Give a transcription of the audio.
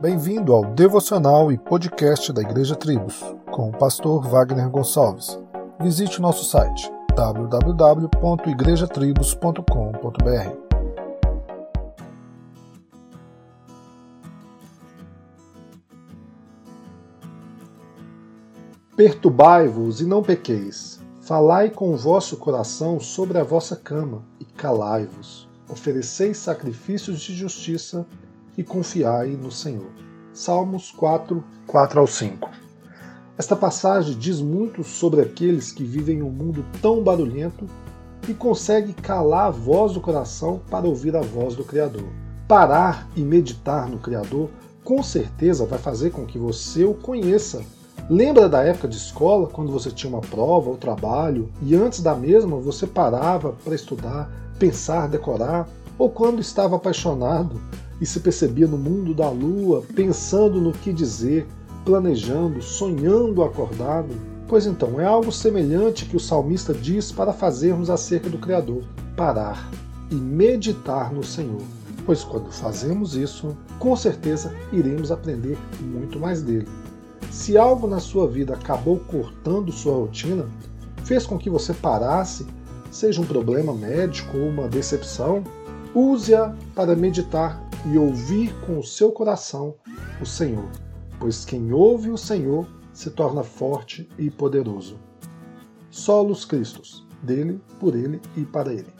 Bem-vindo ao devocional e podcast da Igreja Tribos, com o pastor Wagner Gonçalves. Visite o nosso site www.igrejatribos.com.br. Perturbai-vos e não pequeis. Falai com o vosso coração sobre a vossa cama e calai-vos. Ofereceis sacrifícios de justiça e confiai no Senhor. Salmos 4, 4 ao 5. Esta passagem diz muito sobre aqueles que vivem em um mundo tão barulhento e consegue calar a voz do coração para ouvir a voz do Criador. Parar e meditar no Criador com certeza vai fazer com que você o conheça. Lembra da época de escola, quando você tinha uma prova ou trabalho e antes da mesma você parava para estudar, pensar, decorar? Ou quando estava apaixonado e se percebia no mundo da lua, pensando no que dizer, planejando, sonhando acordado? Pois então, é algo semelhante que o salmista diz para fazermos acerca do Criador: parar e meditar no Senhor. Pois quando fazemos isso, com certeza iremos aprender muito mais dele. Se algo na sua vida acabou cortando sua rotina, fez com que você parasse, seja um problema médico ou uma decepção, use-a para meditar e ouvir com o seu coração o Senhor, pois quem ouve o Senhor se torna forte e poderoso. Solos Cristos, dele, por ele e para ele.